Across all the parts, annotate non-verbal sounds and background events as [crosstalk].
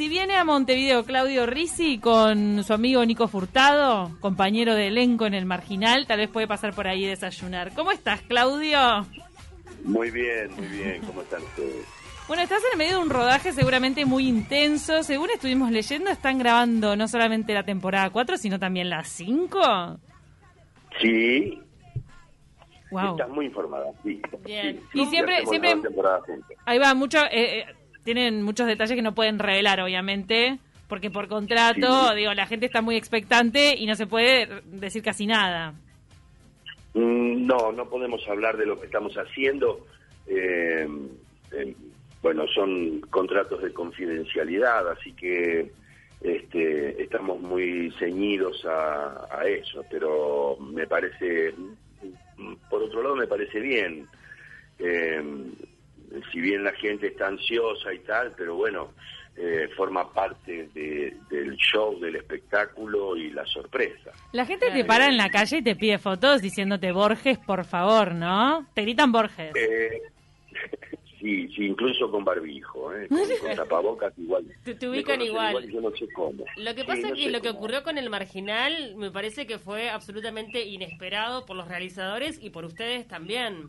Si viene a Montevideo Claudio Risi con su amigo Nico Furtado, compañero de elenco en el Marginal, tal vez puede pasar por ahí y desayunar. ¿Cómo estás, Claudio? Muy bien, muy bien. ¿Cómo están ustedes? Bueno, estás en el medio de un rodaje seguramente muy intenso. Según estuvimos leyendo, están grabando no solamente la temporada 4, sino también la 5. Sí. Wow. Estás muy informada, sí. Bien. Sí, Y siempre, siempre, ahí va, mucho, eh, eh, tienen muchos detalles que no pueden revelar, obviamente, porque por contrato, Sí. digo, la gente está muy expectante y no se puede decir casi nada. Mm, No, no podemos hablar de lo que estamos haciendo. Eh, eh, bueno, son contratos de confidencialidad, así que este, estamos muy ceñidos a, a eso, pero me parece, por otro lado, me parece bien. Eh, si bien la gente está ansiosa y tal, pero bueno, eh, forma parte de- del show, del espectáculo y la sorpresa. La gente te para en la calle y te pide fotos diciéndote Borges, por favor, ¿no? Te gritan Borges. Eh, [laughs] sí, sí, incluso con barbijo, ¿eh? con, con [laughs] tapabocas igual. Te- ubican conocen igual. Yo no sé cómo. Lo que Sí, pasa no es que sé lo que cómo. ocurrió con el marginal me parece que fue absolutamente inesperado por los realizadores y por ustedes también.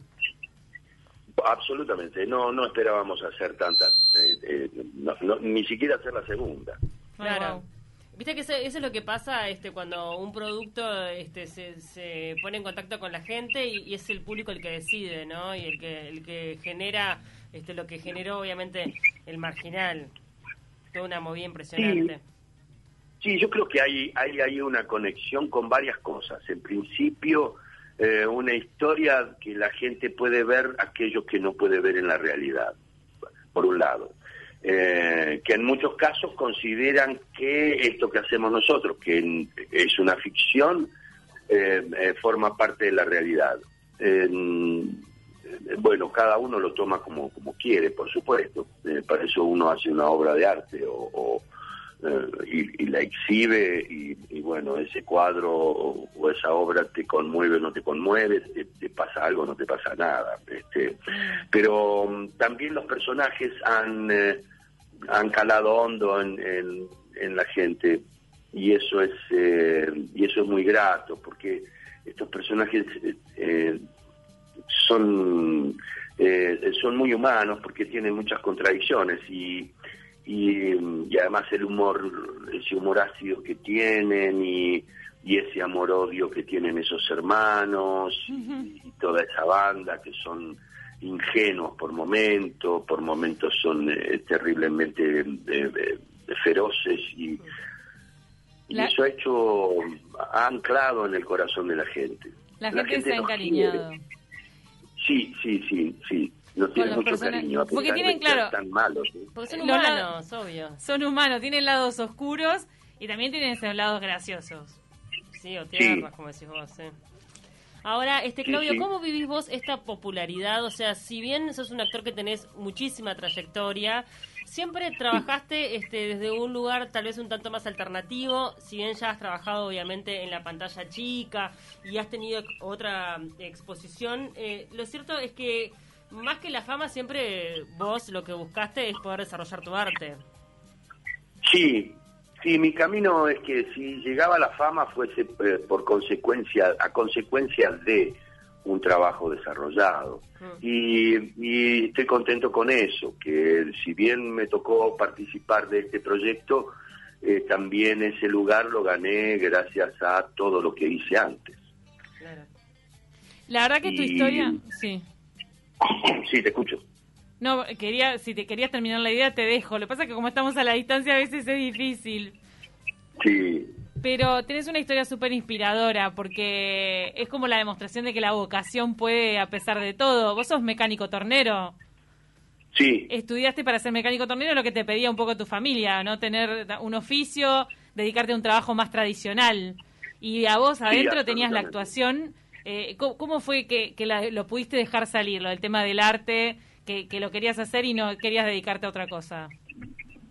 Absolutamente, no, no esperábamos hacer tantas, eh, eh, no- no, ni siquiera hacer la segunda. Claro. Viste que eso, eso es lo que pasa este cuando un producto este, se, se pone en contacto con la gente y, y es el público el que decide, ¿no? Y el que el que genera este lo que generó obviamente el marginal. Toda una movida impresionante. Sí, yo creo que hay, hay, hay una conexión con varias cosas. En principio, eh, una historia que la gente puede ver aquello que no puede ver en la realidad, por un lado. Eh, que en muchos casos consideran que esto que hacemos nosotros, que es una ficción, eh, eh, forma parte de la realidad. Eh, bueno, cada uno lo toma como, como quiere, por supuesto. Para eso uno hace una obra de arte o, o, y, y la exhibe y, bueno, ese cuadro o, esa obra te conmueve o no te conmueve, te, pasa algo o no te pasa nada. Este, pero mm, también los personajes han, eh, han calado hondo en, en, en la gente y eso es eh, y eso es muy grato porque estos personajes eh, eh, son eh, son muy humanos porque tienen muchas contradicciones y, y, y además el humor ese humor ácido que tienen y, y ese amor odio que tienen esos hermanos y, y toda esa banda que son ingenuos por momentos por momentos son eh, terriblemente eh, eh, feroces y, y La- eso ha hecho ha anclado en el corazón de la gente La gente se ha encariñado. quiere. Sí, sí, sí, sí. No tiene los mucho personajes. cariño. a Porque tienen, de ser claro, tan malos. Porque son humanos, obvio. Son humanos, tienen lados oscuros y también tienen esos lados graciosos. Sí, o tierras, como decís vos, sí. Ahora, este Sí, Claudio, sí. ¿cómo vivís vos esta popularidad? O sea, si bien sos un actor que tenés muchísima trayectoria, siempre trabajaste este, desde un lugar tal vez un tanto más alternativo, si bien ya has trabajado obviamente en la pantalla chica y has tenido otra exposición, eh, lo cierto es que más que la fama, siempre vos lo que buscaste es poder desarrollar tu arte. Sí, sí, mi camino es que si llegaba la fama fuese eh, por consecuencia, a consecuencia de un trabajo desarrollado. Mm. Y, y estoy contento con eso, que si bien me tocó participar de este proyecto, eh, también ese lugar lo gané gracias a todo lo que hice antes. Claro. La verdad que tu historia, sí. Sí, te escucho. No, quería, si te querías terminar la idea, te dejo. Lo que pasa es que como estamos a la distancia a veces es difícil. Sí, Pero tienes una historia súper inspiradora porque es como la demostración de que la vocación puede a pesar de todo. Vos sos mecánico tornero. sí. Estudiaste para ser mecánico tornero lo que te pedía un poco tu familia, ¿no? Tener un oficio, dedicarte a un trabajo más tradicional. Y a vos adentro tenías la actuación. Eh, ¿cómo, cómo fue que, que la- lo pudiste dejar salir, lo del tema del arte, que, que lo querías hacer y no querías dedicarte a otra cosa?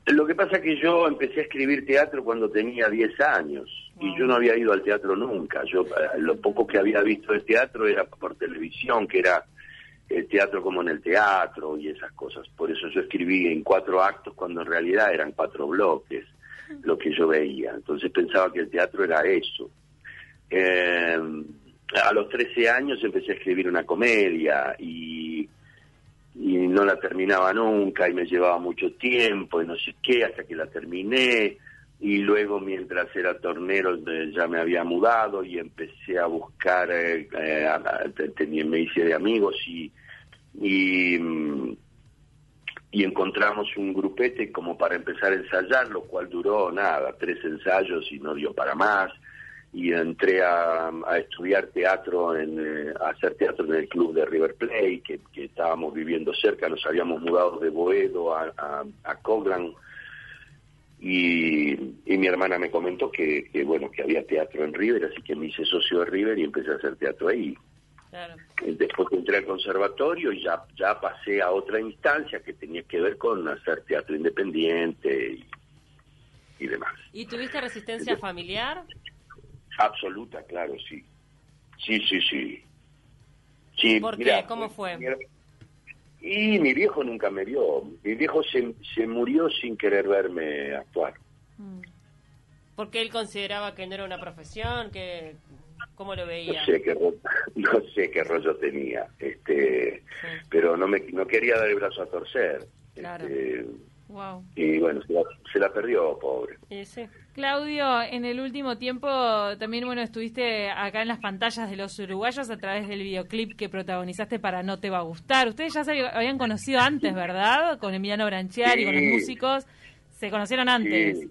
Lo que pasa es que yo empecé a escribir teatro cuando tenía 10 años y yo no había ido al teatro nunca. Yo eh, lo poco que había visto de teatro era por televisión, que era el teatro como en el teatro y esas cosas. Por eso yo escribí en cuatro actos cuando en realidad eran cuatro bloques lo que yo veía. Entonces pensaba que el teatro era eso. Eh, a los 13 años empecé a escribir una comedia y, no la terminaba nunca y me llevaba mucho tiempo y no sé qué hasta que la terminé y luego mientras era tornero eh, ya me había mudado y empecé a buscar, eh, eh, me hice de amigos y, y, mm, y, encontramos un grupete como para empezar a ensayar, lo cual duró nada, tres ensayos y no dio para más. Y entré a, estudiar teatro, en, eh, a hacer teatro en el club de River Plate, que, que estábamos viviendo cerca, nos habíamos mudado de Boedo a, a, a Coglan, y, mi hermana me comentó que, bueno que había teatro en River así que me hice socio de River y empecé a hacer teatro ahí. Claro. después entré al conservatorio y ya ya pasé a otra instancia que tenía que ver con hacer teatro independiente y, demás. Y tuviste resistencia familiar absoluta claro sí sí sí sí sí ¿Por qué? ¿Cómo fue? Y mi viejo nunca me vio. Mi viejo se, se murió sin querer verme actuar. Mm. Porque él consideraba que no era una profesión, que cómo lo veía. No sé qué rollo, [laughs] no sé qué rollo tenía, este, pero no me no quería dar el brazo a torcer. Claro. Este, y bueno, se la, perdió, pobre. Claudio, en el último tiempo también bueno estuviste acá en las pantallas de los uruguayos a través del videoclip que protagonizaste para No Te Va a Gustar. Ustedes ya se habían conocido antes, ¿verdad? Con Emiliano Branchiari, y con los músicos. ¿Se conocieron antes?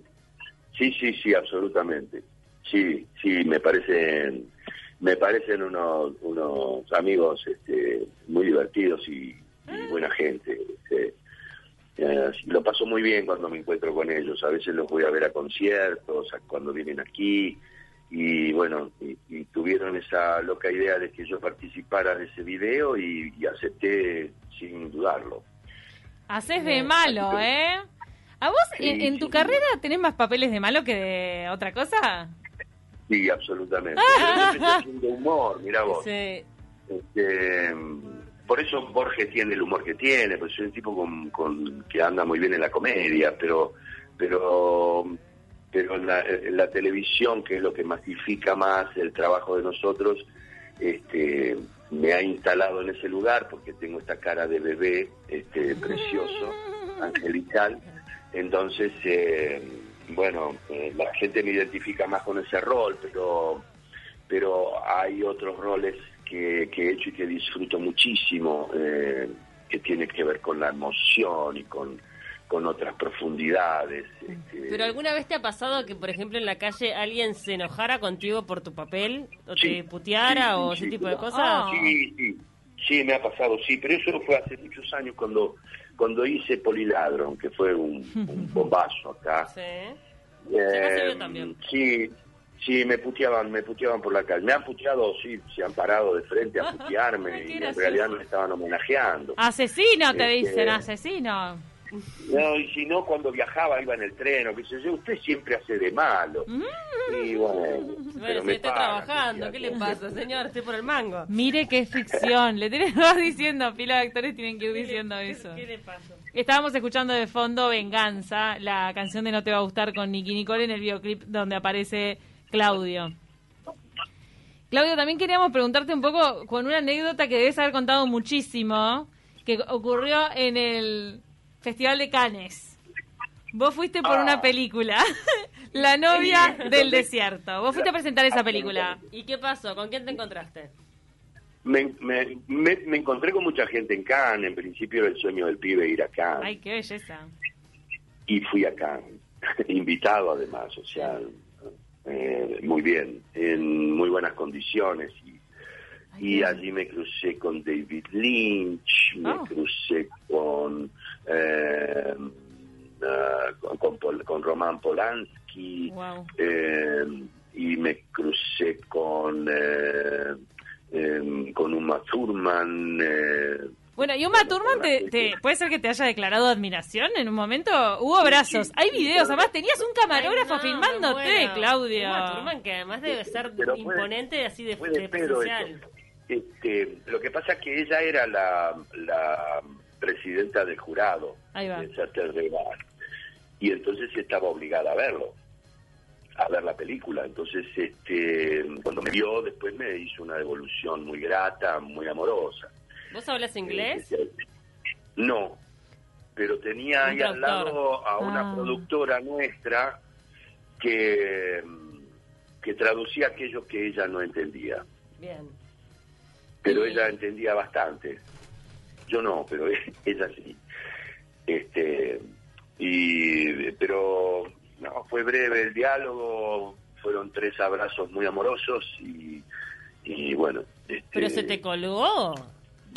Sí, sí, sí, absolutamente. Sí, sí, me parecen me parecen unos, unos amigos este, muy divertidos y, buena gente. Este, eh, lo paso muy bien cuando me encuentro con ellos. A veces los voy a ver a conciertos, cuando vienen aquí. Y bueno, y, tuvieron esa loca idea de que yo participara de ese video y, acepté sin dudarlo. Haces de malo, ¿eh? ¿A vos en, tu carrera tenés más papeles de malo que de otra cosa? Sí, absolutamente. [laughs] de humor, mira vos. Sí. Este, por eso Borges tiene el humor que tiene, pues es un tipo con, que anda muy bien en la comedia, pero pero pero en la, televisión, que es lo que masifica más el trabajo de nosotros, este, me ha instalado en ese lugar porque tengo esta cara de bebé este, precioso, angelical. Entonces, eh, bueno, eh, la gente me identifica más con ese rol, pero, pero hay otros roles que, he hecho y que disfruto muchísimo, eh, que tiene que ver con la emoción y con, con otras profundidades. Este. ¿Pero alguna vez te ha pasado que, por ejemplo, en la calle alguien se enojara contigo por tu papel? ¿O te puteara o ese tipo de cosas? Sí, sí, sí, me ha pasado, sí, pero eso fue hace muchos años cuando cuando hice Poliladron, que fue un, bombazo acá. Sí. Eh, también. Sí, Sí, me puteaban, me puteaban por la calle. Me han puteado, sí, se han parado de frente a [laughs] putearme y en realidad me estaban homenajeando. Asesino, te este, dicen, asesino. No, y si no, cuando viajaba iba en el tren o qué sé yo, usted siempre hace de malo. Mm. Y bueno, bueno me está trabajando, ¿qué le pasa, señor? Estoy por el mango. Mire qué ficción, le tenemos diciendo, pila de actores tienen que ir diciendo eso. ¿Qué le pasa? Estábamos escuchando de fondo Venganza, la canción de No te va a gustar con Nicky Nicole en el videoclip donde aparece Claudio. Claudio, también queríamos preguntarte un poco con una anécdota que debes haber contado muchísimo, que ocurrió en el Festival de Cannes. Vos fuiste por una ah. película, [laughs] La novia del desierto. Vos fuiste a presentar esa película. ¿Y qué pasó? ¿Con quién te encontraste? Me, me, encontré con mucha gente en Cannes. En principio era el sueño del pibe ir a Cannes. Ay, qué belleza. Y fui a Cannes, [laughs] invitado además, o sea, eh, muy bien, en muy buenas condiciones. Y, allí me crucé con David Lynch, me oh. crucé con, eh, uh, con, con, Roman Polanski, eh, y me crucé con, em, con Uma Thurman. Bueno, y Uma Thurman, te, ¿puede ser que te haya declarado admiración en un momento? Hubo brazos, hay videos, además tenías un camarógrafo filmándote, Claudia. Uma Thurman, que además debe ser imponente así de, de Este, lo que pasa es que ella era la, la presidenta del jurado Ahí va. de Saturday Night. y entonces estaba obligada a verlo, a ver la película. Entonces, este, cuando me vio, después me hizo una devolución muy grata, muy amorosa. ¿Vos hablas inglés? No, pero tenía ahí al lado a una Ah. productora nuestra que, que traducía aquello que ella no entendía. Bien. pero ella entendía bastante. Yo no, pero [laughs] ella sí. Este, y, pero no, fue breve el diálogo, fueron tres abrazos muy amorosos y, y bueno. Este, Pero se te colgó.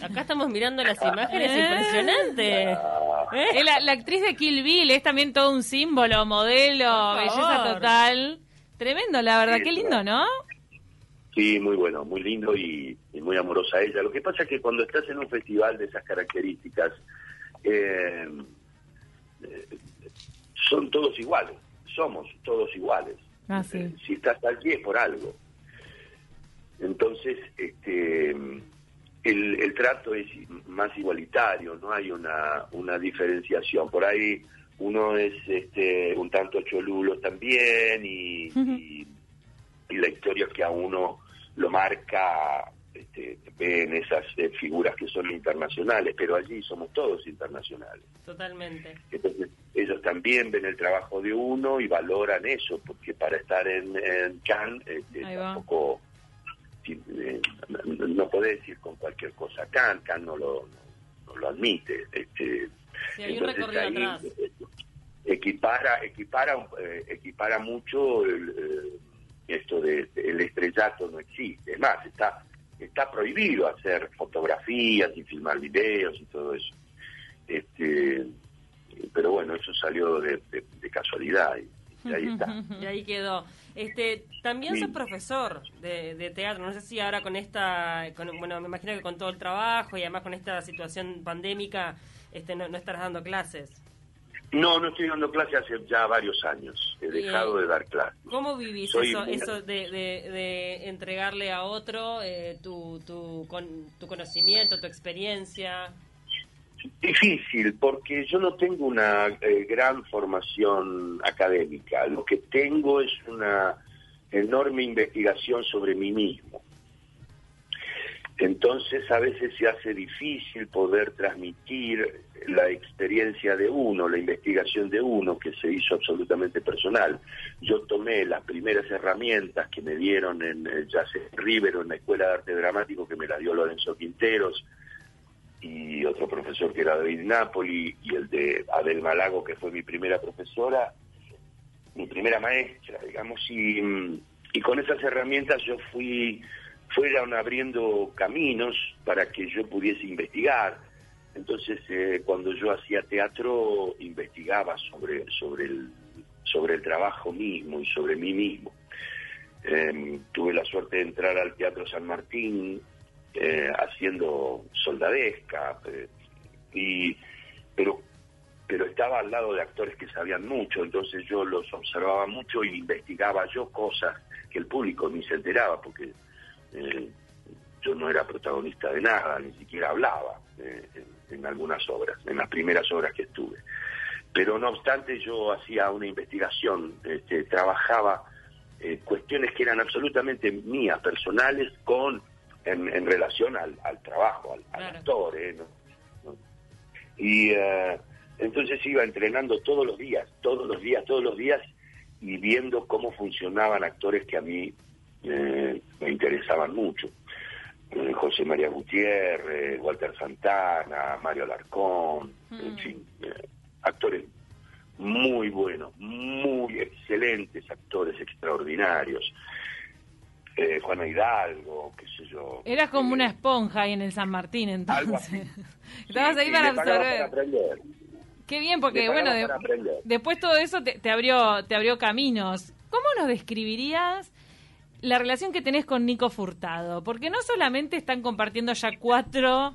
Acá estamos mirando las imágenes, [laughs] Eh. impresionante. ¿Eh? Es la, la actriz de Kill Bill, es también todo un símbolo, modelo, belleza total. Tremendo, la verdad, Sí, qué lindo. ¿no? Sí, muy bueno, muy lindo y, y muy amorosa ella. Lo que pasa es que cuando estás en un festival de esas características, eh, eh, son todos iguales, somos todos iguales. Ah, sí. Eh, si estás allí es por algo. Entonces, este, el, el trato es más igualitario, no hay una, una diferenciación. Por ahí uno es este, un tanto cholulo también y, y, y la historia que a uno lo marca este, ve en esas eh, figuras que son internacionales, pero allí somos todos internacionales. Totalmente. Entonces, ellos también ven el trabajo de uno y valoran eso, porque para estar en, en Cannes este, va. Si- eh, no, podés ir con cualquier cosa. Cannes no lo, no, no lo admite. Este, Sí, hay entonces ahí, atrás. equipara equipara eh, equipara mucho el, eh, esto de el estrellato no existe es más está está prohibido hacer fotografías y filmar videos y todo eso este pero bueno eso salió de, de- de casualidad y, y ahí está [laughs] Y ahí quedó. Este, también Sí. sos profesor de, de teatro. No sé si ahora con esta, con- bueno, me imagino que con todo el trabajo y además con esta situación pandémica, este, no, no estarás dando clases. no no estoy dando clases hace ya varios años he Bien. dejado de dar clases ¿Cómo vivís Soy- eso, eso de, de- de entregarle a otro eh, tu, tu, con, tu conocimiento, tu experiencia? Difícil, porque yo no tengo una eh, gran formación académica. Lo que tengo es una enorme investigación sobre mí mismo. Entonces a veces se hace difícil poder transmitir la experiencia de uno, la investigación de uno, que se hizo absolutamente personal. Yo tomé las primeras herramientas que me dieron en eh, Jazz Rivero, en la Escuela de Arte Dramático, que me la dio Lorenzo Quinteros, y otro profesor que era David Napoli, y el de Adel Malago, que fue mi primera profesora, mi primera maestra, digamos, y, y con esas herramientas yo fui, fueron abriendo caminos para que yo pudiese investigar. Entonces, eh, cuando yo hacía teatro, investigaba sobre, sobre, el, sobre el trabajo mismo y sobre mí mismo. Eh, tuve la suerte de entrar al Teatro San Martín eh, haciendo soldadesca, eh, y, pero, pero estaba al lado de actores que sabían mucho, entonces yo los observaba mucho y investigaba yo cosas que el público ni se enteraba, porque eh, yo no era protagonista de nada, ni siquiera hablaba eh, en, en algunas obras, en las primeras obras que estuve. Pero no obstante yo hacía una investigación, este, trabajaba eh, cuestiones que eran absolutamente mías, personales, con en, en relación al, al trabajo, al, al Claro. actor. ¿eh? ¿no? ¿No? Y eh, entonces iba entrenando todos los días, todos los días, todos los días, y viendo cómo funcionaban actores que a mí eh, me interesaban mucho. Eh, José María Gutiérrez, Walter Santana, Mario Alarcón, en Mm. fin, eh, actores muy buenos, muy excelentes actores, extraordinarios. Eh, Juana Hidalgo, qué sé yo. Eras como Eh, una esponja ahí en el San Martín, entonces. [laughs] Estabas sí, ahí para absorber. para aprender. Qué bien, porque bueno, de- después todo eso te, te abrió te abrió caminos. ¿Cómo nos describirías la relación que tenés con Nico Furtado? Porque no solamente están compartiendo ya cuatro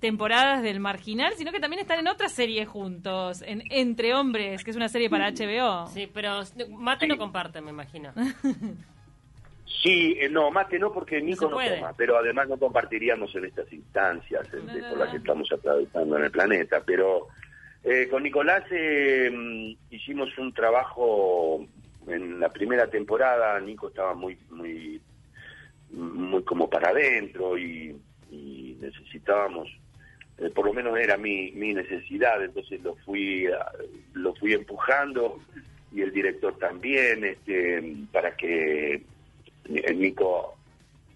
temporadas del Marginal, sino que también están en otra serie juntos, en Entre Hombres, que es una serie para HBO. Sí, pero Mate no comparte, me imagino. [laughs] Sí, eh, no, mate no porque Nico no, toma, pero además no compartiríamos en estas instancias por las que estamos atravesando en el planeta. Pero eh, con Nicolás eh, hicimos un trabajo en la primera temporada. Nico estaba muy, muy, muy como para adentro y, necesitábamos, por lo menos era mi, mi necesidad. Entonces lo fui, lo fui empujando y el director también, este, para que el Nico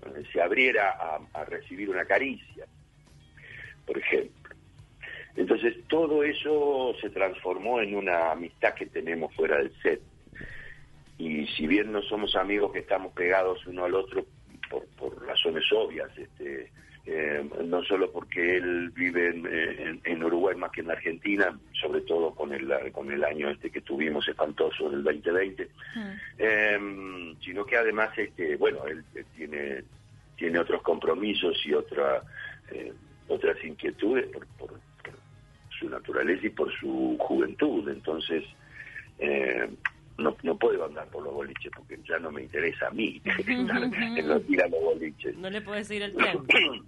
eh, se abriera a, recibir una caricia, por ejemplo. Entonces todo eso se transformó en una amistad que tenemos fuera del set. Y si bien no somos amigos que estamos pegados uno al otro por, por razones obvias, este, eh, no solo porque él vive en, Uruguay más que en Argentina, sobre todo con el, con el año este que tuvimos espantoso del 2020, mm. em, sino que además, este, bueno, él, tiene, tiene otros compromisos y otra, eh, otras inquietudes por, por, su naturaleza y por su juventud, entonces... Eh, no, no puedo andar por los boliches porque ya no me interesa a mí [laughs] en los, ir a los boliches. No le puedes seguir el [clears throat] tiempo.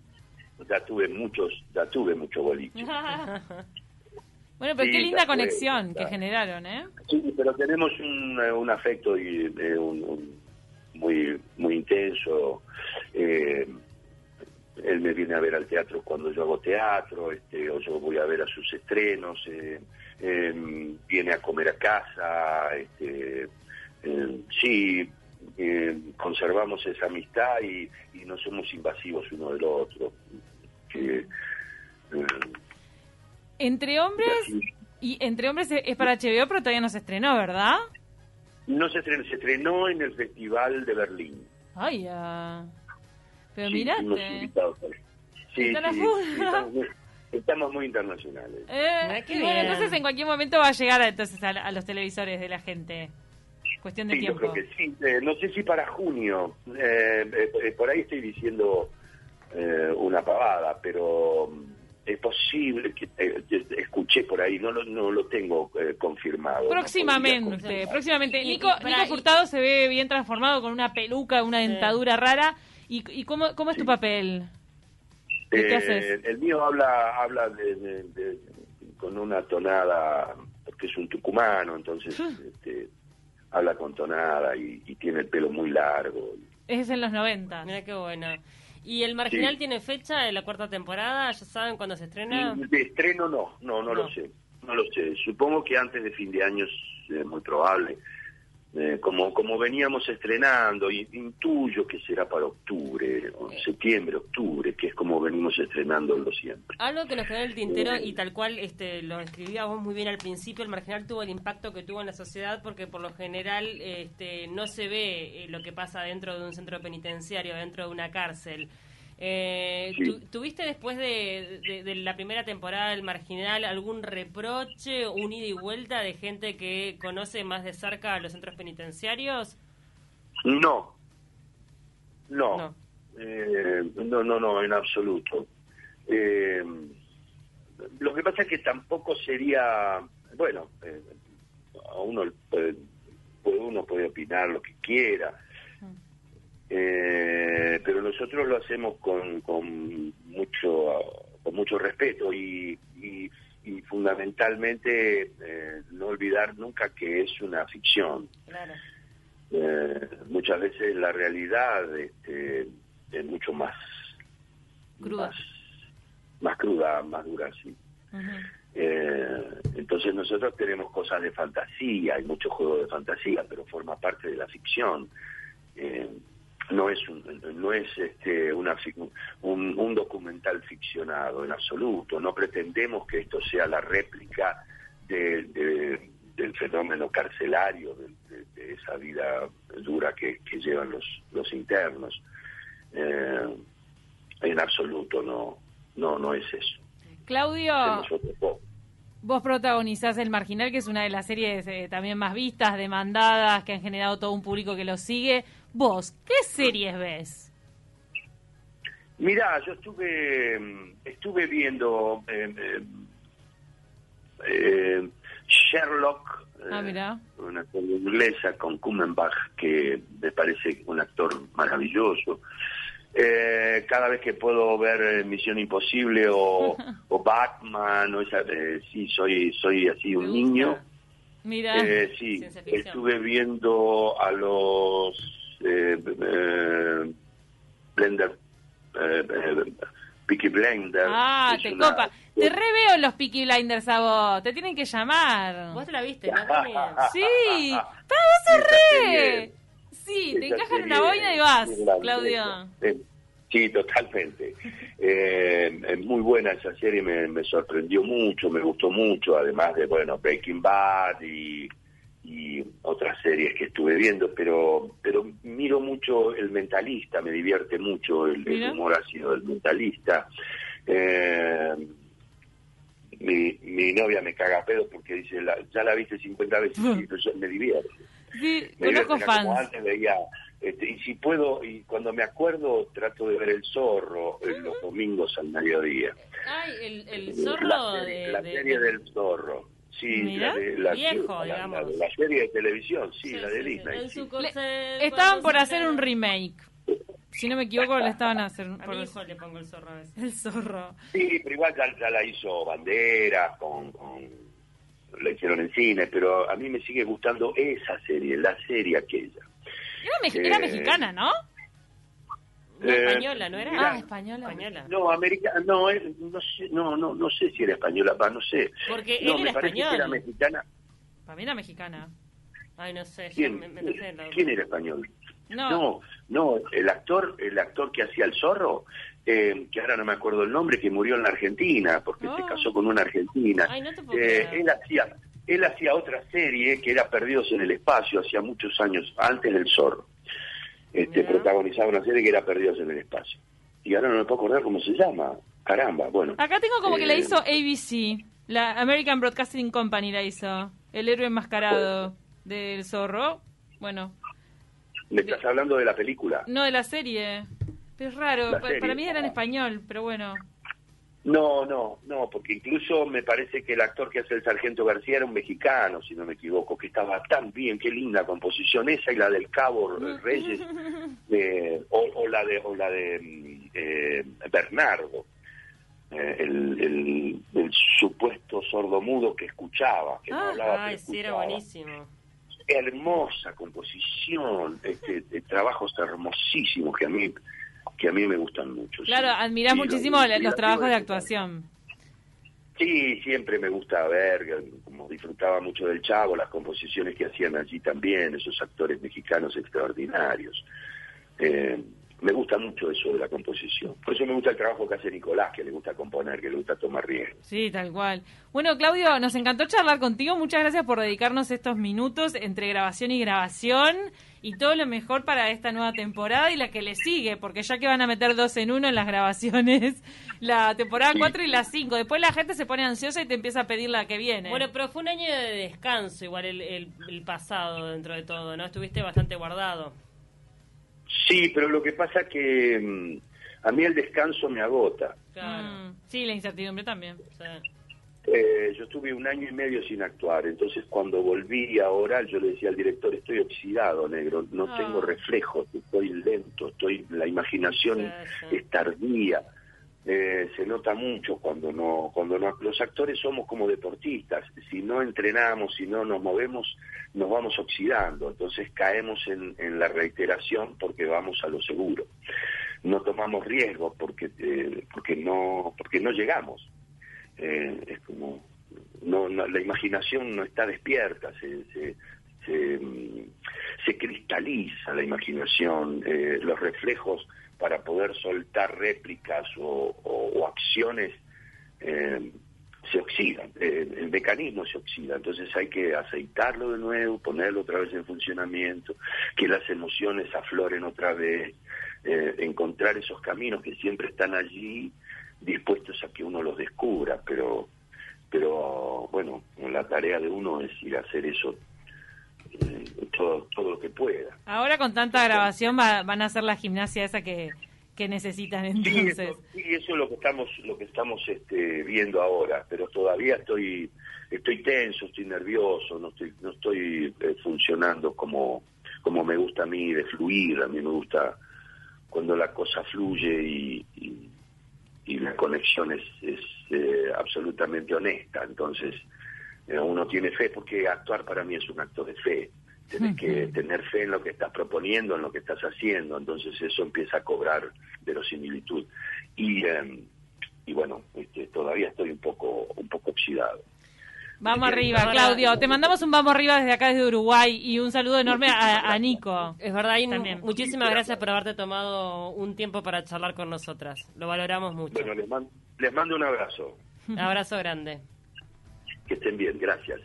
Ya tuve muchos, ya tuve muchos boliches. [laughs] bueno, pero qué linda conexión que generaron, ¿eh? Sí, pero tenemos un, eh, un afecto y eh, un, muy muy intenso. Eh, él me viene a ver al teatro cuando yo hago teatro, este, o yo voy a ver a sus estrenos, eh, em, viene a comer a casa, este, em, sí, em, conservamos esa amistad y, y, no somos invasivos uno del otro. Que, entre hombres y entre hombres es para HBO, pero todavía no se estrenó, ¿verdad? No se estrenó, se estrenó en el Festival de Berlín. Ay, ya. Pero sí, mirate. Sí, estamos, muy, internacionales. Eh, bueno, entonces en cualquier momento va a llegar entonces a, los televisores de la gente. Cuestión de tiempo. Yo creo que sí. Eh, no sé si para junio. Eh, eh, por ahí estoy diciendo una pavada, pero mm, es posible que escuché por ahí, no lo, no lo tengo confirmado. Próximamente, próximamente. Nico, Nico Furtado se ve bien transformado con una peluca, una dentadura rara. ¿Y, cómo, cómo es tu papel? ¿Qué haces? El mío habla habla de, con una tonada, porque es un tucumano, entonces ah. este, habla con tonada y, tiene el pelo muy largo. Es en los 90. Mira qué bueno. ¿Y el Marginal tiene fecha de la cuarta temporada? ¿Ya saben cuándo se estrena? De estreno no, no, no, lo sé. No lo sé. Supongo que antes de fin de año es muy probable. Eh, como, como veníamos estrenando, y intuyo que será para octubre, septiembre, octubre, que es como venimos estrenándolo siempre. Algo que nos quedó en el tintero y tal cual este, lo escribíamos muy bien al principio, el marginal tuvo el impacto que tuvo en la sociedad porque por lo general este, no se ve eh, lo que pasa dentro de un centro penitenciario, dentro de una cárcel. Eh, ¿Tuviste después de, la primera temporada del Marginal algún reproche, un ida y vuelta de gente que conoce más de cerca a los centros penitenciarios? No, no, no, eh, no, no, en absoluto. Eh, lo que pasa es que tampoco sería, bueno, eh, a uno puede, uno puede opinar lo que quiera eh, pero nosotros lo hacemos con, con mucho con mucho respeto y, y, fundamentalmente eh, no olvidar nunca que es una ficción. Eh, muchas veces la realidad este, es mucho más cruda, más, cruda, más dura, sí. Eh, entonces nosotros tenemos cosas de fantasía, hay mucho juego de fantasía, pero forma parte de la ficción. Eh, no es un, no es este una, un, un, documental ficcionado en absoluto. No pretendemos que esto sea la réplica de, del fenómeno carcelario de, esa vida dura que, llevan los los internos. Eh, en absoluto no no no es eso. Claudio Vos protagonizás El Marginal, que es una de las series eh, también más vistas, demandadas, que han generado todo un público que lo sigue. Vos, ¿qué series ves? Mirá, yo estuve, estuve viendo, eh, eh, Sherlock, Ah, eh, mirá. una serie inglesa con Kummenbach, que me parece un actor maravilloso. Eh, cada vez que puedo ver eh, Misión Imposible o, [laughs] o Batman, o esa, eh, sí, soy, soy así ¿Te un niño. Mira. Eh, sí, estuve viendo a los eh, eh, Blender, eh, eh, Peaky Blender. ah, te una- copa. Te reveo los Peaky Blinders a vos. Te tienen que llamar. Vos te la viste, ¿no? También. [laughs] Sí. [laughs] ¡Para vos re! Sí, te encajan una boina y vas, Claudio. sí, totalmente. [laughs] Eh, es muy buena esa serie, me, me sorprendió mucho, me gustó mucho, además de, bueno, Breaking Bad y, y otras series que estuve viendo, pero pero miro mucho El Mentalista, me divierte mucho el, el humor ácido del Mentalista. Eh, mi, mi novia me caga a pedo porque dice, la- ya la viste 50 veces, [laughs] y yo me divierte. Sí, Me divierte, conozco era como fans. antes veía, este, y si puedo, y cuando me acuerdo, trato de ver El Zorro eh, los domingos al mediodía. Ay, el, el zorro la de, la de- serie del Zorro. Sí, Mira, la, de, la, viejo, la- digamos. la de la serie de televisión, sí, Sí, la de. Disney. Sí. Le- estaban por hacer un remake. Si no me equivoco, le estaban a hacer A por mi hijo le pongo el zorro a veces. el zorro. Sí, pero igual ya, ya la hizo Banderas, con, con, la hicieron en cine, pero a mí me sigue gustando esa serie, la serie aquella. Era, era Eh, mexicana, ¿no? No, Eh, española, ¿no era? Ah, española. Española. No, americana, no, eh, no sé, no, no, no sé si era española, va, no sé. Porque no, él me era parece que era español. mexicana. Para mí era mexicana. Ay, no sé, ¿Quién, me, me la- ¿Quién era español? No. No, no, el actor, el actor que hacía el zorro, eh, que ahora no me acuerdo el nombre, que murió en la Argentina, porque se Ah. casó con una argentina. Ay, no te puedo Eh, él hacía, él hacía otra serie que era Perdidos en el Espacio, hacía muchos años, antes del zorro. Este, protagonizaba una serie que era Perdidos en el Espacio. Y ahora no me puedo acordar cómo se llama. Caramba, bueno. Acá tengo como que Eh, la hizo ABC. La American Broadcasting Company la hizo. El héroe enmascarado del zorro. Bueno, ¿Me estás hablando de la película? no de la serie. Pero es raro. La pa- serie. Para mí era en español, pero bueno. No, no, no, porque incluso me parece que el actor que hace el Sargento García era un mexicano, si no me equivoco, que estaba tan bien, qué linda composición esa y la del Cabo Reyes, [laughs] eh, o, o la de o la de mm, eh, Bernardo, eh, el, el, el supuesto sordomudo que escuchaba, que no Ah, hablaba, pero Ay, sí, era buenísimo. Hermosa composición, este, de trabajos hermosísimos que a mí que a mí me gustan mucho. Claro, sí. admirás Sí, muchísimo los trabajos de actuación. Sí, siempre me gusta ver, como disfrutaba mucho del Chavo, las composiciones que hacían allí también, esos actores mexicanos extraordinarios. Eh, me gusta mucho eso de la composición. Por eso me gusta el trabajo que hace Nicolás, que le gusta componer, que le gusta tomar riesgos. Sí, tal cual. Bueno, Claudio, nos encantó charlar contigo. Muchas gracias por dedicarnos estos minutos entre grabación y grabación. Y todo lo mejor para esta nueva temporada y la que le sigue, porque ya que van a meter dos en uno en las grabaciones, [laughs] la temporada Sí. 4 y la 5. Después la gente se pone ansiosa y te empieza a pedir la que viene. Bueno, pero fue un año de descanso, igual el, el, el pasado dentro de todo, ¿no? Estuviste bastante guardado. Sí, pero lo que pasa que mm, a mí el descanso me agota. Claro. Mm, sí, la incertidumbre también. sí. Eh, yo estuve un año y medio sin actuar, entonces cuando volví a oral yo le decía al director, estoy oxidado, negro, no Ah. tengo reflejos, estoy lento, estoy la imaginación Sí, sí. es tardía, eh, se nota mucho cuando no, cuando no, los actores somos como deportistas, si no entrenamos, si no nos movemos, nos vamos oxidando, entonces caemos en, en la reiteración porque vamos a lo seguro, no tomamos riesgos porque, eh, porque no, porque no llegamos. Eh, es como no, no- la imaginación no está despierta se, se, se, mm, se cristaliza la imaginación eh, los reflejos para poder soltar réplicas o, acciones eh, se oxidan, eh, el mecanismo se oxida, entonces hay que aceitarlo de nuevo, ponerlo otra vez en funcionamiento, que las emociones afloren otra vez, encontrar esos caminos que siempre están allí dispuestos a que uno los descubra, pero pero bueno, la tarea de uno es ir a hacer eso todo todo lo que pueda. Ahora con tanta grabación va- van a hacer la gimnasia esa que, que necesitan Sí, entonces. eso, sí, eso es lo que estamos, lo que estamos este, viendo ahora, pero todavía estoy, estoy tenso, estoy nervioso, no estoy, no estoy eh, funcionando como, como me gusta a mí de fluir, a mí me gusta cuando la cosa fluye y, y, y la conexión es, es eh, absolutamente honesta, entonces eh, uno tiene fe, porque actuar para mí es un acto de fe. Tienes que tener fe en lo que estás proponiendo, en lo que estás haciendo, entonces eso empieza a cobrar verosimilitud. Y, eh, y bueno, este, todavía estoy un poco, un poco oxidado. Vamos arriba, Claudio. Te mandamos un vamos arriba desde acá, desde Uruguay, y un saludo enorme a, a Nico. Es verdad, y También. muchísimas gracias por haberte tomado un tiempo para charlar con nosotras. Lo valoramos mucho. Bueno, les, man- les mando un abrazo. Un abrazo grande. Que estén bien, gracias.